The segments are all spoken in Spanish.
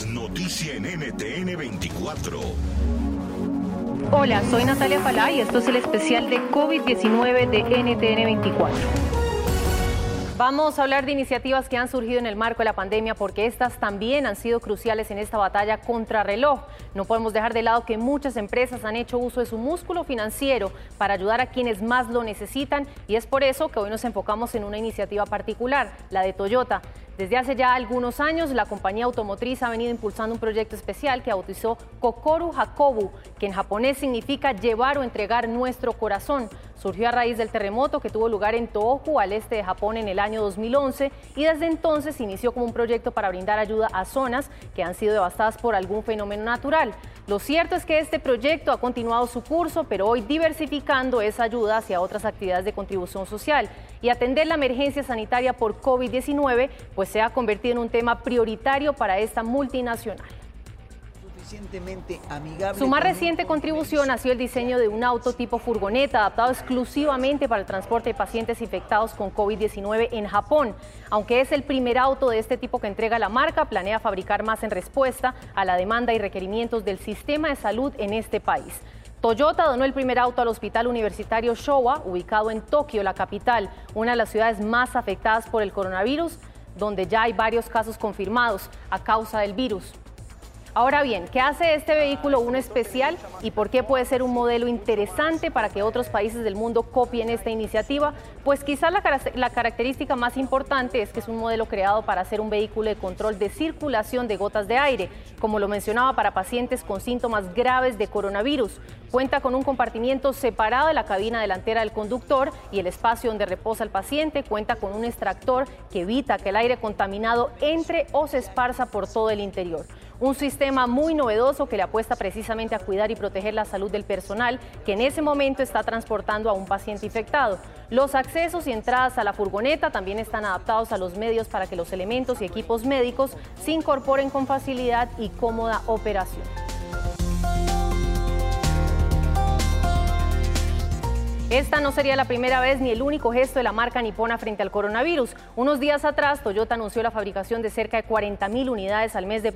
noticia en NTN 24. Hola, soy Natalia Falá y esto es el especial de COVID-19 de NTN 24. Vamos a hablar de iniciativas que han surgido en el marco de la pandemia porque estas también han sido cruciales en esta batalla contra reloj. No podemos dejar de lado que muchas empresas han hecho uso de su músculo financiero para ayudar a quienes más lo necesitan y es por eso que hoy nos enfocamos en una iniciativa particular, la de Toyota. Desde hace ya algunos años, la compañía automotriz ha venido impulsando un proyecto especial que bautizó Kokoru Hakobu, que en japonés significa llevar o entregar nuestro corazón. Surgió a raíz del terremoto que tuvo lugar en Tohoku, al este de Japón, en el año 2011 y desde entonces inició como un proyecto para brindar ayuda a zonas que han sido devastadas por algún fenómeno natural. Lo cierto es que este proyecto ha continuado su curso, pero hoy diversificando esa ayuda hacia otras actividades de contribución social. Y atender la emergencia sanitaria por COVID-19 pues se ha convertido en un tema prioritario para esta multinacional. Su más reciente contribución ha sido el diseño de un auto tipo furgoneta adaptado exclusivamente para el transporte de pacientes infectados con COVID-19 en Japón. Aunque es el primer auto de este tipo que entrega la marca, planea fabricar más en respuesta a la demanda y requerimientos del sistema de salud en este país. Toyota donó el primer auto al Hospital Universitario Showa, ubicado en Tokio, la capital, una de las ciudades más afectadas por el coronavirus, donde ya hay varios casos confirmados a causa del virus. Ahora bien, ¿qué hace este vehículo uno especial y por qué puede ser un modelo interesante para que otros países del mundo copien esta iniciativa? Pues quizás la, característica más importante es que es un modelo creado para ser un vehículo de control de circulación de gotas de aire, como lo mencionaba para pacientes con síntomas graves de coronavirus. Cuenta con un compartimiento separado de la cabina delantera del conductor y el espacio donde reposa el paciente. Cuenta con un extractor que evita que el aire contaminado entre o se esparza por todo el interior. Un sistema muy novedoso que le apuesta precisamente a cuidar y proteger la salud del personal que en ese momento está transportando a un paciente infectado. Los accesos y entradas a la furgoneta también están adaptados a los medios para que los elementos y equipos médicos se incorporen con facilidad y cómoda operación. Esta no sería la primera vez ni el único gesto de la marca nipona frente al coronavirus. Unos días atrás, Toyota anunció la fabricación de cerca de 40 mil unidades al mes de,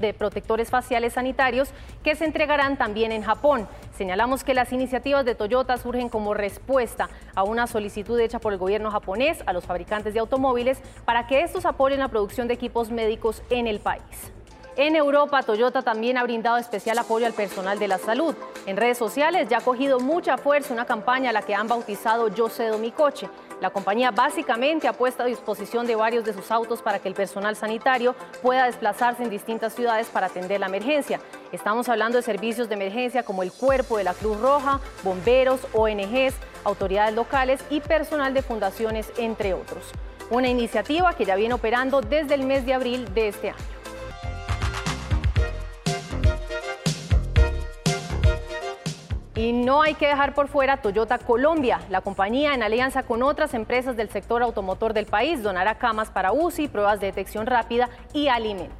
de protectores faciales sanitarios que se entregarán también en Japón. Señalamos que las iniciativas de Toyota surgen como respuesta a una solicitud hecha por el gobierno japonés a los fabricantes de automóviles para que estos apoyen la producción de equipos médicos en el país. En Europa, Toyota también ha brindado especial apoyo al personal de la salud. En redes sociales ya ha cogido mucha fuerza una campaña a la que han bautizado Yo cedo mi coche. La compañía básicamente ha puesto a disposición de varios de sus autos para que el personal sanitario pueda desplazarse en distintas ciudades para atender la emergencia. Estamos hablando de servicios de emergencia como el Cuerpo de la Cruz Roja, bomberos, ONGs, autoridades locales y personal de fundaciones, entre otros. Una iniciativa que ya viene operando desde el mes de abril de este año. Y no hay que dejar por fuera Toyota Colombia. La compañía, en alianza con otras empresas del sector automotor del país, donará camas para UCI, pruebas de detección rápida y alimentos.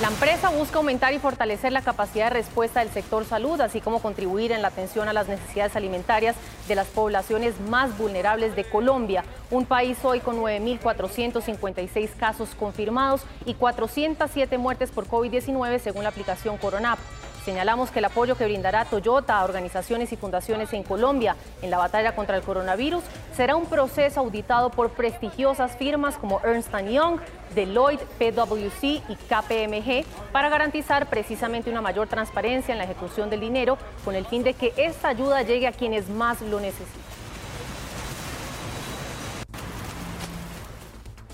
La empresa busca aumentar y fortalecer la capacidad de respuesta del sector salud, así como contribuir en la atención a las necesidades alimentarias de las poblaciones más vulnerables de Colombia, un país hoy con 9.456 casos confirmados y 407 muertes por COVID-19 según la aplicación Coronap. Señalamos que el apoyo que brindará Toyota a organizaciones y fundaciones en Colombia en la batalla contra el coronavirus será un proceso auditado por prestigiosas firmas como Ernst Young, Deloitte, PwC y KPMG para garantizar precisamente una mayor transparencia en la ejecución del dinero con el fin de que esta ayuda llegue a quienes más lo necesitan.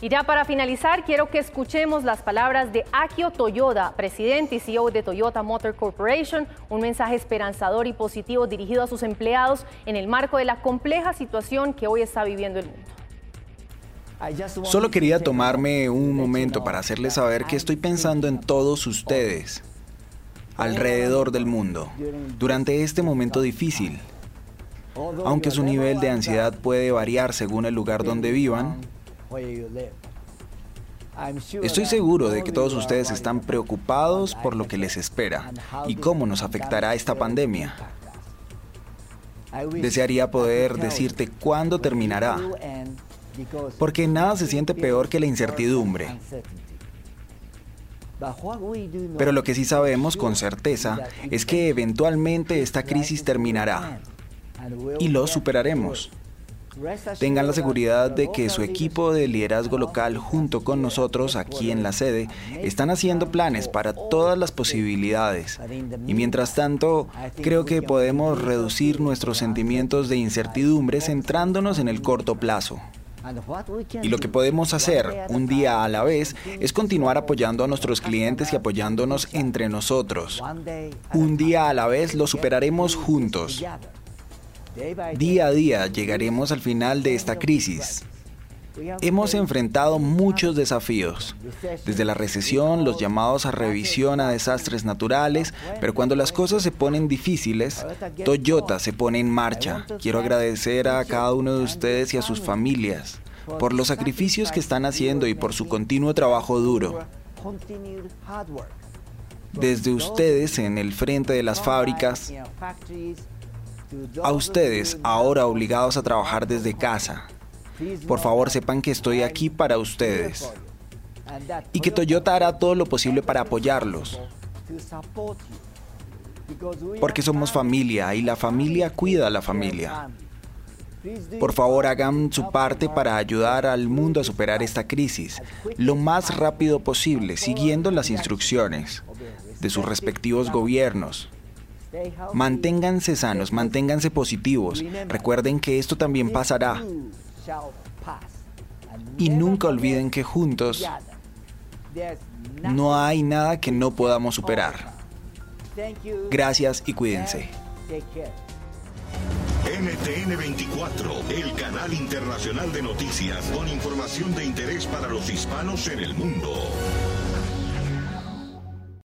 Y ya para finalizar, quiero que escuchemos las palabras de Akio Toyoda, presidente y CEO de Toyota Motor Corporation, un mensaje esperanzador y positivo dirigido a sus empleados en el marco de la compleja situación que hoy está viviendo el mundo. Solo quería tomarme un momento para hacerles saber que estoy pensando en todos ustedes alrededor del mundo durante este momento difícil. Aunque su nivel de ansiedad puede variar según el lugar donde vivan, Estoy seguro de que todos ustedes están preocupados por lo que les espera y cómo nos afectará esta pandemia. Desearía poder decirte cuándo terminará, porque nada se siente peor que la incertidumbre. Pero lo que sí sabemos con certeza es que eventualmente esta crisis terminará y lo superaremos. Tengan la seguridad de que su equipo de liderazgo local junto con nosotros aquí en la sede están haciendo planes para todas las posibilidades. Y mientras tanto, creo que podemos reducir nuestros sentimientos de incertidumbre centrándonos en el corto plazo. Y lo que podemos hacer un día a la vez es continuar apoyando a nuestros clientes y apoyándonos entre nosotros. Un día a la vez lo superaremos juntos. Día a día llegaremos al final de esta crisis. Hemos enfrentado muchos desafíos, desde la recesión, los llamados a revisión a desastres naturales, pero cuando las cosas se ponen difíciles, Toyota se pone en marcha. Quiero agradecer a cada uno de ustedes y a sus familias por los sacrificios que están haciendo y por su continuo trabajo duro. Desde ustedes en el frente de las fábricas, a ustedes, ahora obligados a trabajar desde casa, por favor sepan que estoy aquí para ustedes y que Toyota hará todo lo posible para apoyarlos. Porque somos familia y la familia cuida a la familia. Por favor, hagan su parte para ayudar al mundo a superar esta crisis lo más rápido posible, siguiendo las instrucciones de sus respectivos gobiernos. Manténganse sanos, manténganse positivos. Recuerden que esto también pasará. Y nunca olviden que juntos no hay nada que no podamos superar. Gracias y cuídense. NTN 24, el canal internacional de noticias con información de interés para los hispanos en el mundo.